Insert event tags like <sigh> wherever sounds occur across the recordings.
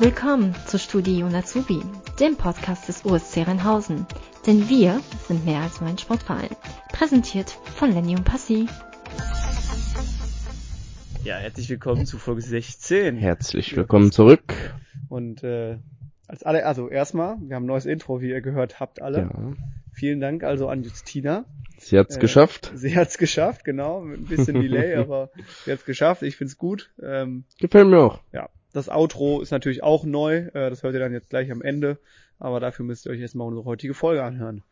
Willkommen zu Studi und Azubi, dem Podcast des USC Rheinhausen. Denn wir sind mehr als nur ein Sportverein. Präsentiert von Lenny und Passi. Ja, herzlich willkommen zu Folge 16. Herzlich willkommen zurück. Und äh, als alle, also erstmal, wir haben ein neues Intro, wie ihr gehört habt alle. Ja. Vielen Dank also an Justina. Sie hat's Äh, geschafft. Sie hat's geschafft, genau, mit ein bisschen Delay, <laughs> aber sie hat's geschafft. Ich find's gut. Ähm, Gefällt mir auch. ja, das Outro ist natürlich auch neu. Äh, das hört ihr dann jetzt gleich am Ende. Aber dafür müsst ihr euch erstmal unsere heutige Folge anhören.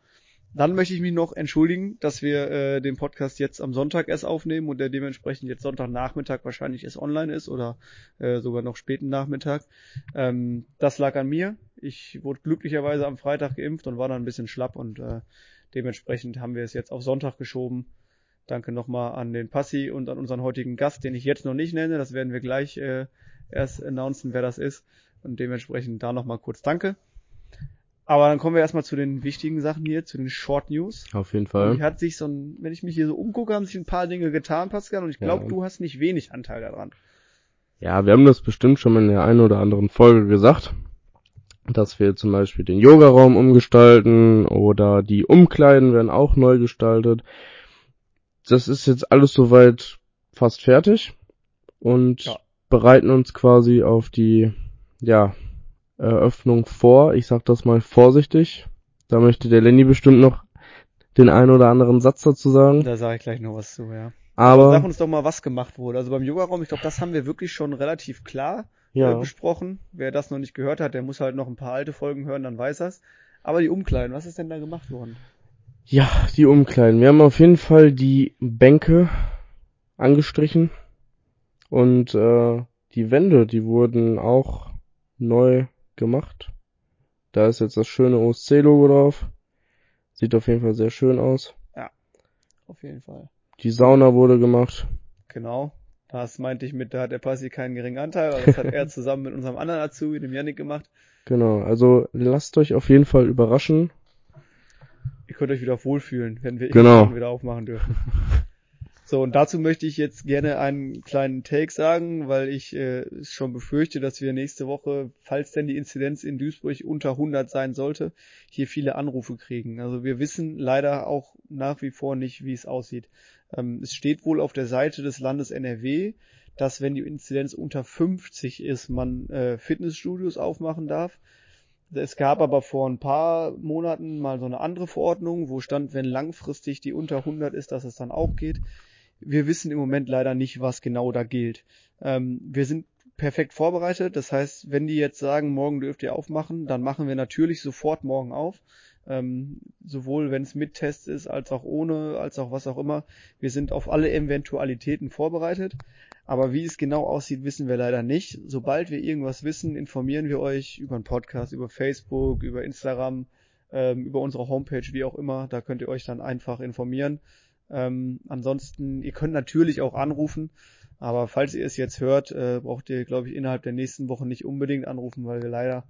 Dann möchte ich mich noch entschuldigen, dass wir äh, den Podcast jetzt am Sonntag erst aufnehmen und der dementsprechend jetzt Sonntagnachmittag wahrscheinlich erst online ist oder äh, sogar noch späten Nachmittag. Ähm, das lag an mir. Ich wurde glücklicherweise am Freitag geimpft und war dann ein bisschen schlapp und äh, dementsprechend haben wir es jetzt auf Sonntag geschoben. Danke nochmal an den Passi und an unseren heutigen Gast, den ich jetzt noch nicht nenne. Das werden wir gleich äh, erst announcen, wer das ist. Und dementsprechend da nochmal kurz Danke. Aber dann kommen wir erstmal zu den wichtigen Sachen hier, zu den Short News. Auf jeden Und Fall. Hier hat sich so ein, wenn ich mich hier so umgucke, haben sich ein paar Dinge getan, Pascal, und ich glaube, Ja. du hast nicht wenig Anteil daran. Ja, wir haben das bestimmt schon in der einen oder anderen Folge gesagt, dass wir zum Beispiel den Yogaraum umgestalten oder die Umkleiden werden auch neu gestaltet. Das ist jetzt alles soweit fast fertig und Ja. Bereiten uns quasi auf die, ja, Eröffnung vor. Ich sag das mal vorsichtig. Da möchte der Lenny bestimmt noch den einen oder anderen Satz dazu sagen. Da sage ich gleich noch was zu, ja. Aber Sag uns doch mal, was gemacht wurde. Also beim Yoga-Raum, ich glaube, das haben wir wirklich schon relativ klar äh, ja, besprochen. Wer das noch nicht gehört hat, der muss halt noch ein paar alte Folgen hören, dann weiß er's. Aber die Umkleiden, was ist denn da gemacht worden? ja, die Umkleiden. Wir haben auf jeden Fall die Bänke angestrichen und äh, die Wände, die wurden auch neu gemacht. Da ist jetzt das schöne OSC-Logo drauf. Sieht auf jeden Fall sehr schön aus. Auf jeden Fall. Die Sauna wurde gemacht. Genau. Das meinte ich mit, da hat der Passi keinen geringen Anteil, aber das hat er <laughs> zusammen mit unserem anderen Azubi, dem Yannick, gemacht. Genau, also lasst euch auf jeden Fall überraschen. Ihr könnt euch wieder wohlfühlen, wenn wir Genau. wieder aufmachen dürfen. <laughs> So, und dazu möchte ich jetzt gerne einen kleinen Take sagen, weil ich äh, schon befürchte, dass wir nächste Woche, falls denn die Inzidenz in Duisburg unter 100 sein sollte, hier viele Anrufe kriegen. Also wir wissen leider auch nach wie vor nicht, wie es aussieht. Ähm, es steht wohl auf der Seite des Landes NRW, dass wenn die Inzidenz unter 50 ist, man äh, Fitnessstudios aufmachen darf. Es gab aber vor ein paar Monaten mal so eine andere Verordnung, wo stand, wenn langfristig die unter 100 ist, dass es dann auch geht. Wir wissen im Moment leider nicht, was genau da gilt. Ähm, wir sind perfekt vorbereitet. Das heißt, wenn die jetzt sagen, morgen dürft ihr aufmachen, dann machen wir natürlich sofort morgen auf. Ähm, sowohl wenn es mit Test ist, als auch ohne, als auch was auch immer. Wir sind auf alle Eventualitäten vorbereitet. Aber wie es genau aussieht, wissen wir leider nicht. Sobald wir irgendwas wissen, informieren wir euch über einen Podcast, über Facebook, über Instagram, ähm, über unsere Homepage, wie auch immer. Da könnt ihr euch dann einfach informieren. Ähm, ansonsten, ihr könnt natürlich auch anrufen, aber falls ihr es jetzt hört, äh, braucht ihr, glaube ich, innerhalb der nächsten Woche nicht unbedingt anrufen, weil wir leider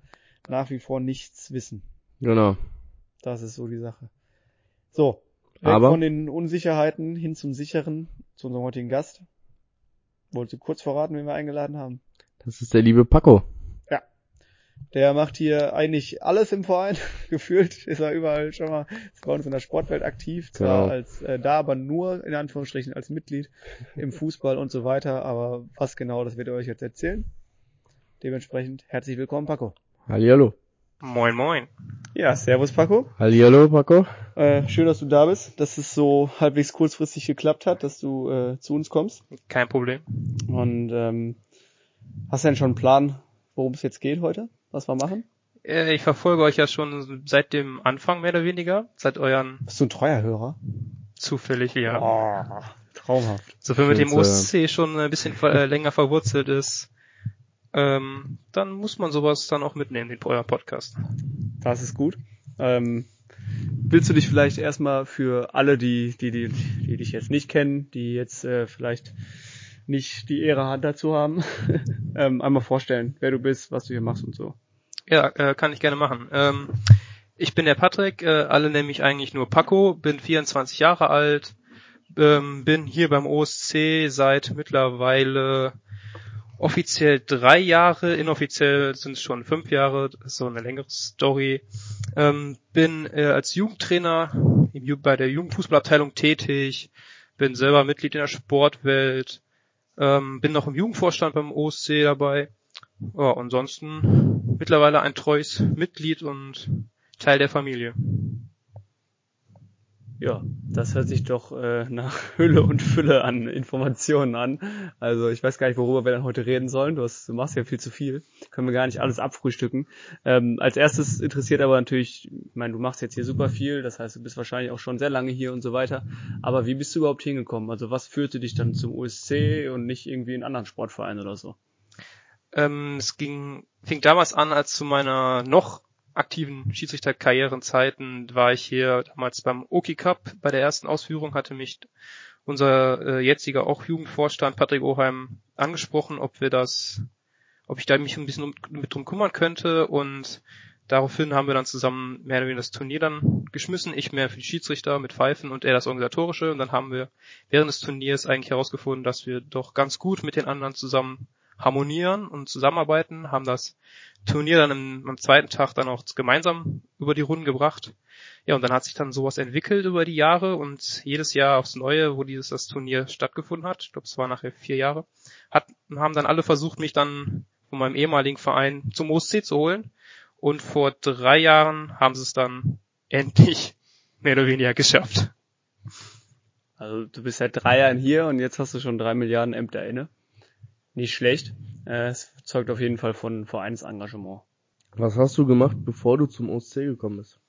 nach wie vor nichts wissen. Genau. Das ist so die Sache. So, Aber- von den Unsicherheiten hin zum Sicheren, zu unserem heutigen Gast. Wolltest du kurz verraten, wen wir eingeladen haben? Das ist der liebe Paco. Der macht hier eigentlich alles im Verein. <laughs> Gefühlt ist er überall schon mal ist bei uns in der Sportwelt aktiv. Zwar Genau. als äh, da, aber nur in Anführungsstrichen als Mitglied im Fußball und so weiter. Aber was genau, das wird er euch jetzt erzählen. Dementsprechend herzlich willkommen, Paco. Hallihallo. Moin moin. Ja, servus, Paco. Hallihallo, Paco. Äh, schön, dass du da bist, dass es so halbwegs kurzfristig geklappt hat, dass du äh, zu uns kommst. Kein Problem. Und ähm, hast du denn schon einen Plan, worum es jetzt geht heute? Was wir machen? Äh, ich verfolge euch ja schon seit dem Anfang mehr oder weniger, seit euren Bist du ein treuer Hörer? zufällig, ja. Oh, traumhaft. So wenn mit dem zu OSC schon ein bisschen äh, länger verwurzelt ist, ähm, dann muss man sowas dann auch mitnehmen, den euer Podcast. Das ist gut. Ähm, willst du dich vielleicht erstmal für alle, die, die, die, die dich jetzt nicht kennen, die jetzt äh, vielleicht nicht die Ehre hat dazu haben, <laughs> ähm, einmal vorstellen, wer du bist, was du hier machst und so. Ja, äh, kann ich gerne machen. Ähm, ich bin der Patrick, äh, alle nennen mich eigentlich nur Paco, bin 24 Jahre alt, ähm, bin hier beim OSC seit mittlerweile offiziell drei Jahre, inoffiziell sind es schon fünf Jahre, so eine längere Story. Ähm, bin äh, als Jugendtrainer im, bei der Jugendfußballabteilung tätig, bin selber Mitglied in der Sportwelt, ähm, bin noch im Jugendvorstand beim OSC dabei. Ja, ansonsten mittlerweile ein treues Mitglied und Teil der Familie. Ja, das hört sich doch äh, nach <laughs> Hülle und Fülle an Informationen an. Also ich weiß gar nicht, worüber wir dann heute reden sollen. Du, hast, du machst ja viel zu viel. Können wir gar nicht alles abfrühstücken. Ähm, als erstes interessiert aber natürlich, ich meine, du machst jetzt hier super viel, das heißt, du bist wahrscheinlich auch schon sehr lange hier und so weiter. Aber wie bist du überhaupt hingekommen? Also was führte dich dann zum USC und nicht irgendwie in anderen Sportvereinen oder so? Ähm, es ging, fing damals an, als zu meiner noch aktiven Schiedsrichterkarrierenzeiten war ich hier damals beim Oki Cup. Bei der ersten Ausführung hatte mich unser äh, jetziger auch Jugendvorstand Patrick Oheim angesprochen, ob wir das, ob ich da mich ein bisschen um, mit drum kümmern könnte und daraufhin haben wir dann zusammen mehr oder weniger das Turnier dann geschmissen. Ich mehr für die Schiedsrichter mit Pfeifen und er das Organisatorische und dann haben wir während des Turniers eigentlich herausgefunden, dass wir doch ganz gut mit den anderen zusammen harmonieren und zusammenarbeiten, haben das Turnier dann im, am zweiten Tag dann auch gemeinsam über die Runden gebracht. Ja, und dann hat sich dann sowas entwickelt über die Jahre und jedes Jahr aufs Neue, wo dieses das Turnier stattgefunden hat, ich glaube es war nachher vier Jahre, hat, haben dann alle versucht, mich dann von meinem ehemaligen Verein zum OSC zu holen. Und vor drei Jahren haben sie es dann endlich <laughs> mehr oder weniger geschafft. Also du bist seit drei Jahren hier und jetzt hast du schon drei Milliarden Ämter inne nicht schlecht. Äh, es zeugt auf jeden Fall von Vereinsengagement. Was hast du gemacht, bevor du zum OSC gekommen bist?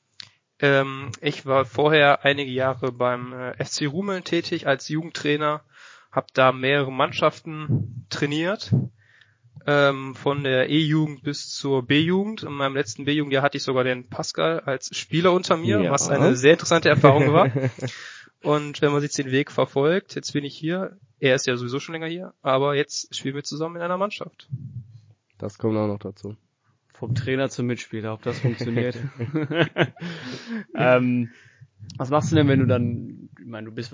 Ähm, ich war vorher einige Jahre beim äh, FC Rumeln tätig als Jugendtrainer, habe da mehrere Mannschaften trainiert, ähm, von der E-Jugend bis zur B-Jugend. In meinem letzten B-Jugendjahr hatte ich sogar den Pascal als Spieler unter mir, ja. was eine sehr interessante Erfahrung war. <laughs> Und wenn man sich den Weg verfolgt, jetzt bin ich hier, er ist ja sowieso schon länger hier, aber jetzt spielen wir zusammen in einer Mannschaft. Das kommt auch noch dazu. Vom Trainer zum Mitspieler, ob das funktioniert. <laughs> <laughs> ähm, was machst du denn, wenn du dann, ich meine, du bist,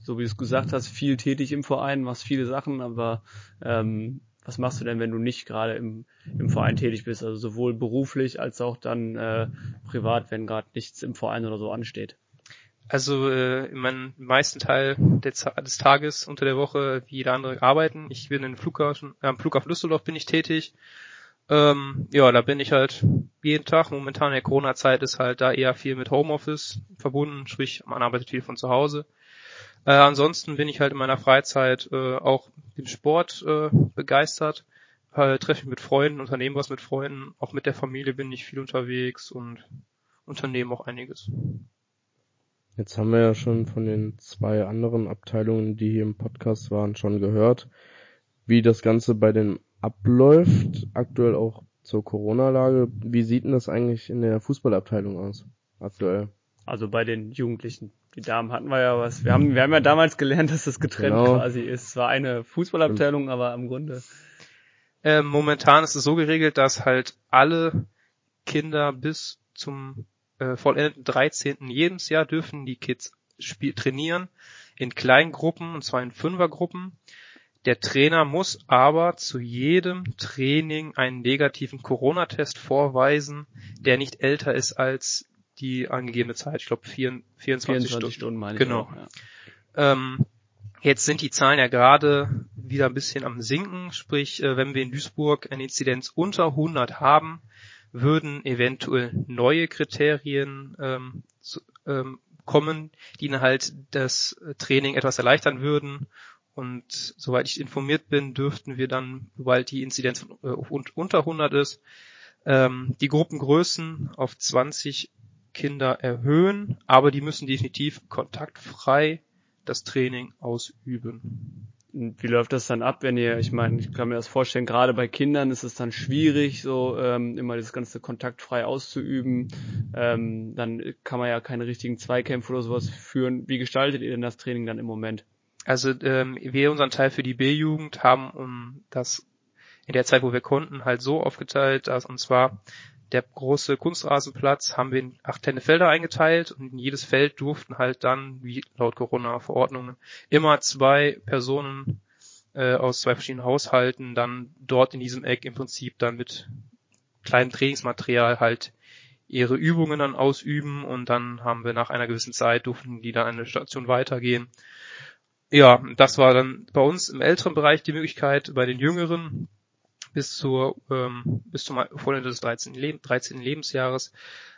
so wie du es gesagt hast, viel tätig im Verein, machst viele Sachen, aber ähm, was machst du denn, wenn du nicht gerade im, im Verein tätig bist, also sowohl beruflich als auch dann äh, privat, wenn gerade nichts im Verein oder so ansteht? Also äh, in meinem meisten Teil des, Tages unter der Woche wie jeder andere arbeiten. Ich bin in Flughafen, äh, am Flughafen Düsseldorf bin ich tätig. Ähm, ja, da bin ich halt jeden Tag. Momentan in der Corona-Zeit ist halt da eher viel mit Homeoffice verbunden, sprich man arbeitet viel von zu Hause. Äh, ansonsten bin ich halt in meiner Freizeit äh, auch dem Sport äh, begeistert. Äh, treffe mich mit Freunden, unternehme was mit Freunden. Auch mit der Familie bin ich viel unterwegs und unternehme auch einiges. Jetzt haben wir ja schon von den zwei anderen Abteilungen, die hier im Podcast waren, schon gehört, wie das Ganze bei den abläuft, aktuell auch zur Corona-Lage. Wie sieht denn das eigentlich in der Fußballabteilung aus, aktuell? Also bei den Jugendlichen. Die Damen hatten wir ja was. Wir haben, wir haben ja damals gelernt, dass das getrennt genau. quasi ist. Es war eine Fußballabteilung, aber im Grunde. Ähm, momentan ist es so geregelt, dass halt alle Kinder bis zum äh, vollendeten 13. jedes Jahr dürfen die Kids spiel trainieren in kleinen Gruppen, und zwar in Fünfergruppen. Der Trainer muss aber zu jedem Training einen negativen Corona-Test vorweisen, der nicht älter ist als die angegebene Zeit. Ich glaube 24, 24 Stunden. Stunden meine genau. Auch, ja. ähm, jetzt sind die Zahlen ja gerade wieder ein bisschen am sinken. Sprich, äh, wenn wir in Duisburg eine Inzidenz unter 100 haben, würden eventuell neue Kriterien ähm, zu, ähm, kommen, die ihnen halt das Training etwas erleichtern würden. Und soweit ich informiert bin, dürften wir dann, sobald die Inzidenz äh, unter 100 ist, ähm, die Gruppengrößen auf 20 Kinder erhöhen, aber die müssen definitiv kontaktfrei das Training ausüben. Wie läuft das dann ab, wenn ihr, ich meine, ich kann mir das vorstellen, gerade bei Kindern ist es dann schwierig, so ähm, immer das ganze kontaktfrei auszuüben. Ähm, dann kann man ja keine richtigen Zweikämpfe oder sowas führen. Wie gestaltet ihr denn das Training dann im Moment? Also ähm, wir unseren Teil für die B-Jugend haben um das in der Zeit, wo wir konnten, halt so aufgeteilt, dass und zwar der große Kunstrasenplatz haben wir in acht Tennisfelder eingeteilt und in jedes Feld durften halt dann, wie laut Corona-Verordnungen, immer zwei Personen äh, aus zwei verschiedenen Haushalten dann dort in diesem Eck im Prinzip dann mit kleinem Trainingsmaterial halt ihre Übungen dann ausüben und dann haben wir nach einer gewissen Zeit durften die dann eine Station weitergehen. Ja, das war dann bei uns im älteren Bereich die Möglichkeit, bei den Jüngeren bis zur ähm, bis zum Vorende des 13. Leb 13. Lebensjahres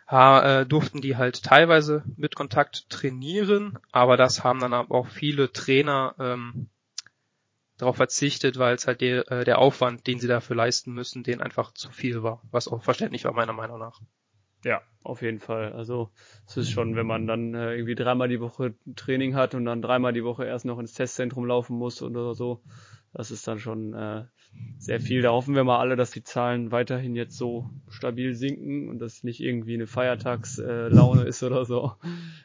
äh, durften die halt teilweise mit Kontakt trainieren, aber das haben dann auch viele Trainer ähm, darauf verzichtet, weil es halt der, äh, der Aufwand, den sie dafür leisten müssen, den einfach zu viel war, was auch verständlich war meiner Meinung nach. Ja, auf jeden Fall. Also es ist schon, wenn man dann äh, irgendwie dreimal die Woche Training hat und dann dreimal die Woche erst noch ins Testzentrum laufen muss oder so, das ist dann schon äh, sehr viel. Da hoffen wir mal alle, dass die Zahlen weiterhin jetzt so stabil sinken und dass nicht irgendwie eine Feiertagslaune äh, ist oder so,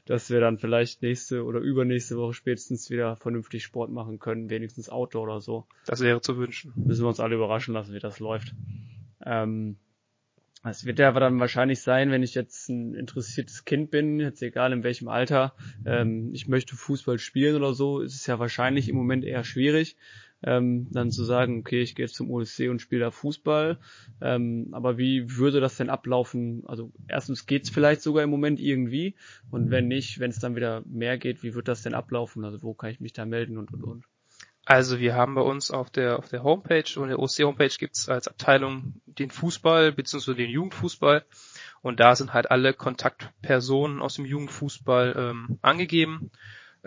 dass wir dann vielleicht nächste oder übernächste Woche spätestens wieder vernünftig Sport machen können, wenigstens Outdoor oder so. Das wäre zu wünschen. Müssen wir uns alle überraschen lassen, wie das läuft. Ähm, es wird ja aber dann wahrscheinlich sein, wenn ich jetzt ein interessiertes Kind bin, jetzt egal in welchem Alter, ähm, ich möchte Fußball spielen oder so, ist es ja wahrscheinlich im Moment eher schwierig, ähm, dann zu sagen, okay, ich gehe jetzt zum OSC und spiele da Fußball. Ähm, aber wie würde das denn ablaufen? Also erstens geht's vielleicht sogar im Moment irgendwie und wenn nicht, wenn es dann wieder mehr geht, wie wird das denn ablaufen? Also wo kann ich mich da melden und und und? Also wir haben bei uns auf der auf der Homepage und der OC Homepage gibt's als Abteilung den Fußball bzw. den Jugendfußball und da sind halt alle Kontaktpersonen aus dem Jugendfußball ähm, angegeben.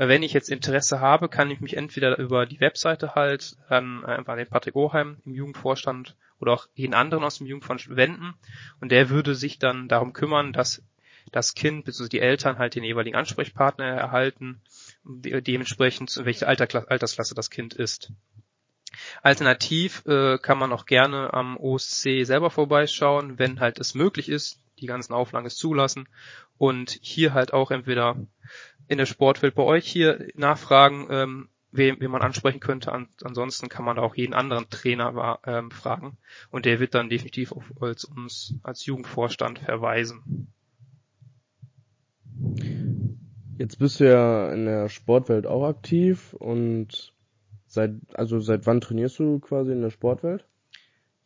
Äh, wenn ich jetzt Interesse habe, kann ich mich entweder über die Webseite halt an einfach den Patrick Oheim im Jugendvorstand oder auch jeden anderen aus dem Jugendvorstand wenden und der würde sich dann darum kümmern, dass das Kind bzw. die Eltern halt den jeweiligen Ansprechpartner erhalten, dementsprechend welche Alter, Altersklasse das Kind ist. Alternativ äh, kann man auch gerne am OSC selber vorbeischauen, wenn halt es möglich ist, die ganzen Auflagen es zulassen und hier halt auch entweder in der Sportwelt bei euch hier nachfragen, ähm, wen, wen man ansprechen könnte. An, ansonsten kann man auch jeden anderen Trainer ähm, fragen und der wird dann definitiv auf, als uns als Jugendvorstand verweisen. Jetzt bist du ja in der Sportwelt auch aktiv und seit, also seit wann trainierst du quasi in der Sportwelt?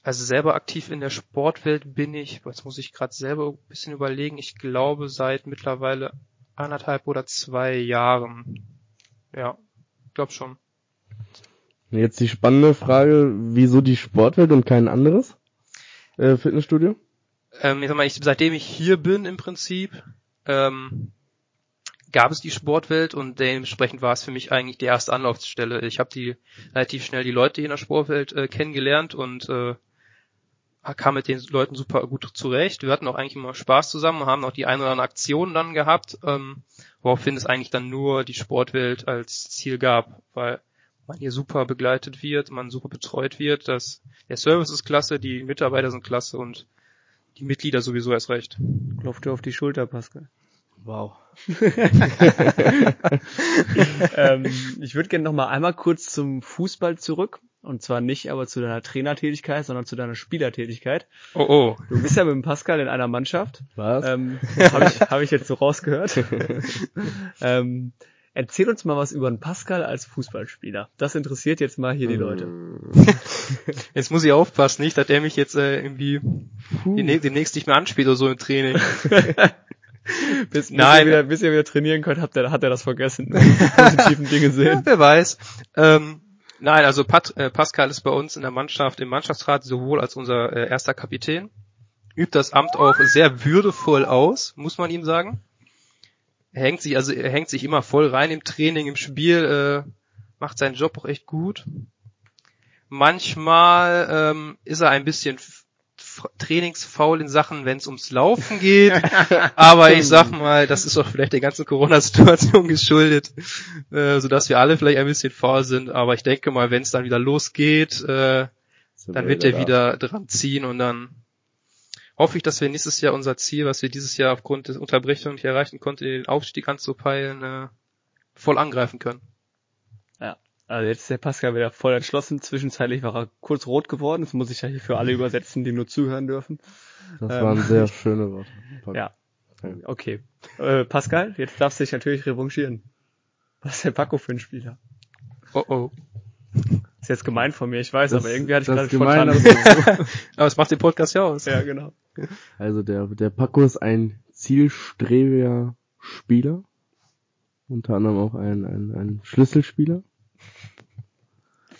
Also selber aktiv in der Sportwelt bin ich, jetzt muss ich gerade selber ein bisschen überlegen, ich glaube seit mittlerweile anderthalb oder zwei Jahren. Ja, glaub schon. Jetzt die spannende Frage, wieso die Sportwelt und kein anderes äh, Fitnessstudio? Ähm, ich sag mal, ich, seitdem ich hier bin im Prinzip, ähm, gab es die Sportwelt und dementsprechend war es für mich eigentlich die erste Anlaufstelle. Ich habe die relativ schnell die Leute hier in der Sportwelt äh, kennengelernt und äh, kam mit den Leuten super gut zurecht. Wir hatten auch eigentlich immer Spaß zusammen, haben auch die ein oder andere Aktion dann gehabt, ähm, woraufhin es eigentlich dann nur die Sportwelt als Ziel gab, weil man hier super begleitet wird, man super betreut wird, dass der Service ist klasse, die Mitarbeiter sind klasse und die Mitglieder sowieso erst recht. Klopft dir auf die Schulter, Pascal. Wow. <laughs> <laughs> ähm, ich würde gerne noch mal einmal kurz zum Fußball zurück. Und zwar nicht aber zu deiner Trainertätigkeit, sondern zu deiner Spielertätigkeit. Oh oh. Du bist ja mit dem Pascal in einer Mannschaft. Was? Ähm, Habe ich, hab ich jetzt so rausgehört. <laughs> ähm, erzähl uns mal was über den Pascal als Fußballspieler. Das interessiert jetzt mal hier die Leute. <laughs> Jetzt muss ich aufpassen, nicht, dass der mich jetzt äh, irgendwie demnächst nicht mehr anspielt oder so im Training. <laughs> bis, Nein. Ihr wieder, bis ihr wieder trainieren könnt, habt ihr, hat er das vergessen. Die positiven Dinge sehen. Ja, wer weiß. Ähm, nein, also Pat, äh, Pascal ist bei uns in der Mannschaft, im Mannschaftsrat sowohl als unser äh, erster Kapitän, übt das Amt auch sehr würdevoll aus, muss man ihm sagen. Er hängt sich, also er hängt sich immer voll rein im Training, im Spiel, äh, macht seinen Job auch echt gut. Manchmal ähm, ist er ein bisschen trainingsfaul in Sachen, wenn es ums Laufen geht. <laughs> Aber ich sag mal, das ist auch vielleicht der ganzen Corona-Situation geschuldet, äh, sodass wir alle vielleicht ein bisschen faul sind. Aber ich denke mal, wenn es dann wieder losgeht, äh, dann wird er wieder dran ziehen und dann hoffe ich, dass wir nächstes Jahr unser Ziel, was wir dieses Jahr aufgrund der Unterbrechung nicht erreichen konnten, den Aufstieg anzupeilen, äh, voll angreifen können. Also jetzt ist der Pascal wieder voll entschlossen. Zwischenzeitlich war er kurz rot geworden. Das muss ich ja hier für alle <laughs> übersetzen, die nur zuhören dürfen. Das ähm, waren sehr <laughs> schöne Worte. Ja. Okay. Äh, Pascal, jetzt darfst du dich natürlich revanchieren. Was ist der Paco für ein Spieler? Oh oh. Ist jetzt gemein von mir, ich weiß, Das- aber irgendwie hatte ich das gerade spontan. aber- <laughs> Aber es macht den Podcast ja aus. ja, genau. Also der, der Paco ist ein zielstrebiger Spieler. Unter anderem auch ein, ein, ein Schlüsselspieler.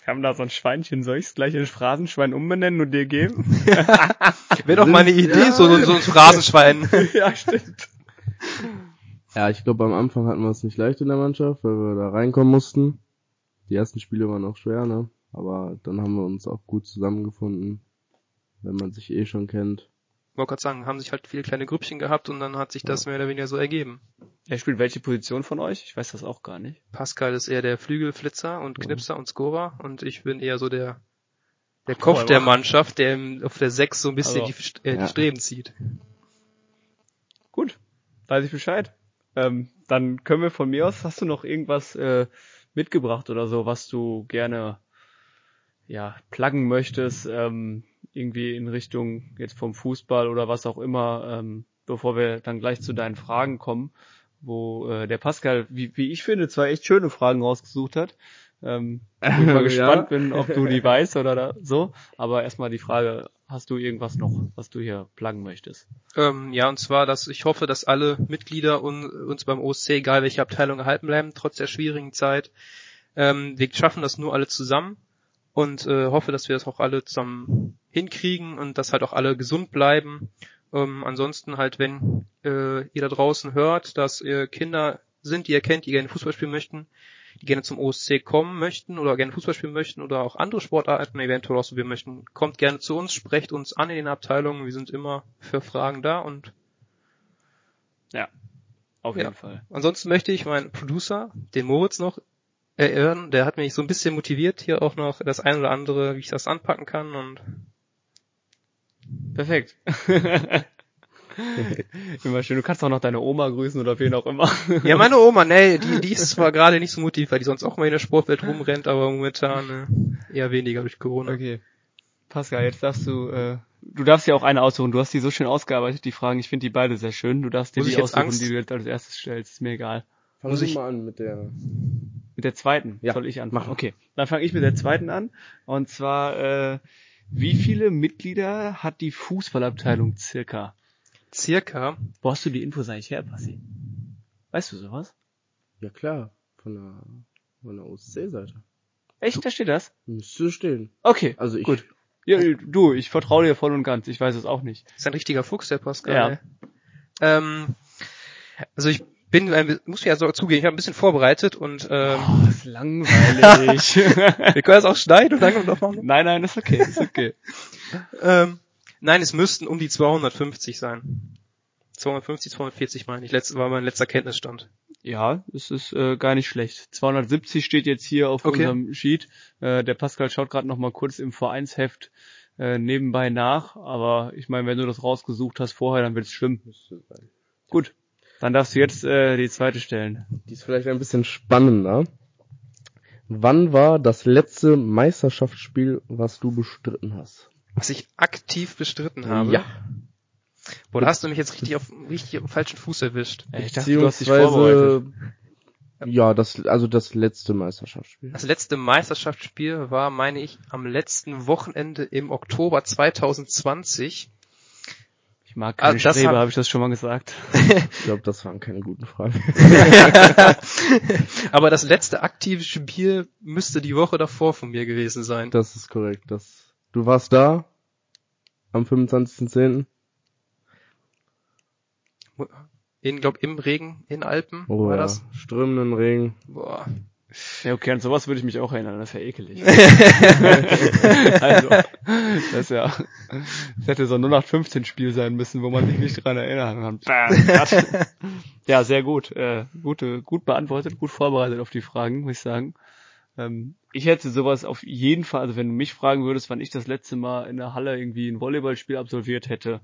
Wir haben da so ein Schweinchen, soll ich es gleich in Phrasenschwein umbenennen und dir geben? <laughs> Wäre doch mal eine Idee, so, so, so ein Phrasenschwein. <laughs> ja, stimmt. Ja, ich glaube, am Anfang hatten wir es nicht leicht in der Mannschaft, weil wir da reinkommen mussten. Die ersten Spiele waren auch schwer, ne? Aber dann haben wir uns auch gut zusammengefunden, wenn man sich eh schon kennt. Ich wollte gerade sagen, haben sich halt viele kleine Grüppchen gehabt und dann hat sich das mehr oder weniger so ergeben. Er spielt welche Position von euch? Ich weiß das auch gar nicht. Pascal ist eher der Flügelflitzer und Knipser und Scorer und ich bin eher so der der Kopf der Mannschaft, der auf der 6 so ein bisschen Also, die, äh, ja. die Streben zieht. Gut, weiß ich Bescheid. Ähm, dann können wir von mir aus, hast du noch irgendwas äh, mitgebracht oder so, was du gerne ja pluggen möchtest, ähm, irgendwie in Richtung jetzt vom Fußball oder was auch immer, ähm, bevor wir dann gleich zu deinen Fragen kommen, wo äh, der Pascal, wie, wie ich finde, zwei echt schöne Fragen rausgesucht hat. Ähm, <laughs> ich mal Ja. gespannt bin, ob du die <laughs> weißt oder da, so. Aber erstmal die Frage, hast du irgendwas noch, was du hier pluggen möchtest? Ähm, ja, und zwar, dass ich hoffe, dass alle Mitglieder un, uns beim OSC, egal welche Abteilung, erhalten bleiben, trotz der schwierigen Zeit. Ähm, wir schaffen das nur alle zusammen und äh, hoffe, dass wir das auch alle zusammen hinkriegen und dass halt auch alle gesund bleiben. Ähm, ansonsten halt, wenn äh, ihr da draußen hört, dass ihr Kinder sind, die ihr kennt, die gerne Fußball spielen möchten, die gerne zum OSC kommen möchten oder gerne Fußball spielen möchten oder auch andere Sportarten eventuell ausprobieren möchten, kommt gerne zu uns, sprecht uns an in den Abteilungen. Wir sind immer für Fragen da und Auf Ja. jeden Fall. ansonsten möchte ich meinen Producer, den Moritz, noch ehren. Der hat mich so ein bisschen motiviert, hier auch noch das ein oder andere, wie ich das anpacken kann und Perfekt. <laughs> immer schön. Du kannst auch noch deine Oma grüßen oder wen auch immer. ja, meine Oma, nee, die, die ist zwar gerade nicht so motiviert, weil die sonst auch mal in der Sportwelt rumrennt, aber momentan äh, eher weniger durch Corona. Okay. Pascal, jetzt darfst du, äh, du darfst dir auch eine aussuchen. Du hast die so schön ausgearbeitet, die Fragen. Ich finde die beide sehr schön. Du darfst dir Muss die aussuchen, Angst? die du jetzt als erstes stellst. Ist mir egal. Fangen Muss wir ich- mal an mit der. Mit der zweiten Ja, soll ich anfangen. mach. Okay, dann fange ich mit der zweiten an. Und zwar, äh, wie viele Mitglieder hat die Fußballabteilung circa? Circa, Wo hast du die Infos eigentlich her, Passi? Weißt du sowas? Ja klar, von der, von der OSC-Seite. Echt, da steht das? Müsste stehen. Okay, Also ich. Gut. Ja, du, ich vertraue dir voll und ganz. Ich weiß es auch nicht. ist ein richtiger Fuchs, der Pascal. Ja. Ähm, also ich bin, ein, muss ich ja so zugeben, ich habe ein bisschen vorbereitet und ähm, Oh, ist langweilig. <laughs> wir können das auch schneiden und dann noch machen. nein, nein, ist okay, ist okay. <laughs> Ähm, nein, es müssten um die 250 sein. 250, 240 meine ich. Letzte war mein letzter Kenntnisstand. Ja, es ist äh, gar nicht schlecht. 270 steht jetzt hier auf Okay. unserem Sheet. Äh, der Pascal schaut gerade noch mal kurz im Vereinsheft äh, nebenbei nach. Aber ich meine, wenn du das rausgesucht hast vorher, dann wird es schlimm. Gut, dann darfst du jetzt äh, die zweite stellen. Die ist vielleicht ein bisschen spannender. Wann war das letzte Meisterschaftsspiel, was du bestritten hast? Was ich aktiv bestritten habe. Ja. Boah, da hast du mich jetzt richtig auf, richtig auf dem falschen Fuß erwischt. Ich dachte, du hast dich vorbereitet. Ja, das, also das letzte Meisterschaftsspiel. Das letzte Meisterschaftsspiel war, meine ich, am letzten Wochenende im Oktober 2020. Ich mag keine Ah, das Streber, hab- habe ich das schon mal gesagt. <laughs> Ich glaube, das waren keine guten Fragen. <laughs> Aber das letzte aktive Spiel müsste die Woche davor von mir gewesen sein. Das ist korrekt. Das, du warst da am 25.10. In, glaub, im Regen in Alpen Oh war ja, das. strömenden Regen. Boah. Ja, okay, an sowas würde ich mich auch erinnern, das ist ja ekelig. <laughs> also, das ist ja, das hätte so ein 0815 Spiel sein müssen, wo man sich nicht dran erinnern kann. <laughs> Ja, sehr gut, äh, gute, gut beantwortet, gut vorbereitet auf die Fragen, muss ich sagen. Ähm, ich hätte sowas auf jeden Fall, also wenn du mich fragen würdest, wann ich das letzte Mal in der Halle irgendwie ein Volleyballspiel absolviert hätte,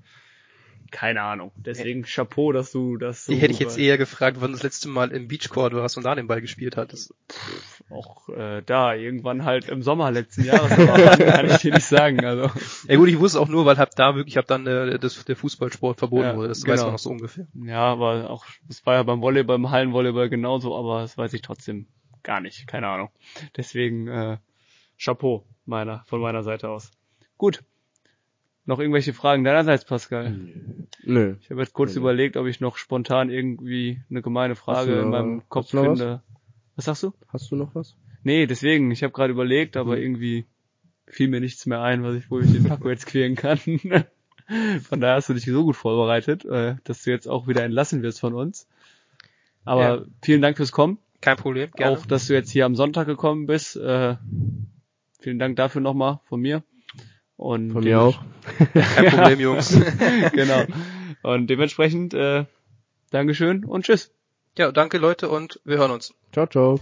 keine Ahnung. Deswegen Chapeau, dass du das so Die hätte ich jetzt eher gefragt, wann du das letzte Mal im Beachcourt warst und da den Ball gespielt hattest. auch äh, da irgendwann halt im Sommer letzten Jahres aber <laughs> kann ich dir nicht sagen also Ja gut, ich wusste auch nur, weil hab da wirklich, hab dann äh, das, der Fußballsport verboten Ja, wurde. Das genau. weiß man noch so ungefähr. ja aber auch das war ja beim Volleyball beim Hallenvolleyball genauso aber das weiß ich trotzdem gar nicht keine Ahnung deswegen äh, Chapeau meiner, von meiner Seite aus. Gut. Noch irgendwelche Fragen deinerseits, Pascal? Nö. Ich habe jetzt kurz Nö. überlegt, ob ich noch spontan irgendwie eine gemeine Frage in meinem Kopf noch was? finde. Was sagst du? Hast du noch was? Nee, deswegen, ich habe gerade überlegt, aber Hm. irgendwie fiel mir nichts mehr ein, was ich, wo ich den Paco jetzt quälen kann. <laughs> Von daher hast du dich so gut vorbereitet, äh, dass du jetzt auch wieder entlassen wirst von uns. Aber Ja. vielen Dank fürs Kommen. Kein Problem, gerne. Auch, dass du jetzt hier am Sonntag gekommen bist. Äh, vielen Dank dafür nochmal von mir. Und Von mir auch. <laughs> Kein Problem, Jungs. <laughs> genau. Und dementsprechend, äh, Dankeschön und tschüss. Ja, danke Leute und wir hören uns. Ciao, ciao.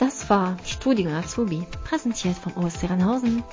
Das war Studio Azubi, präsentiert vom OSC Rheinhausen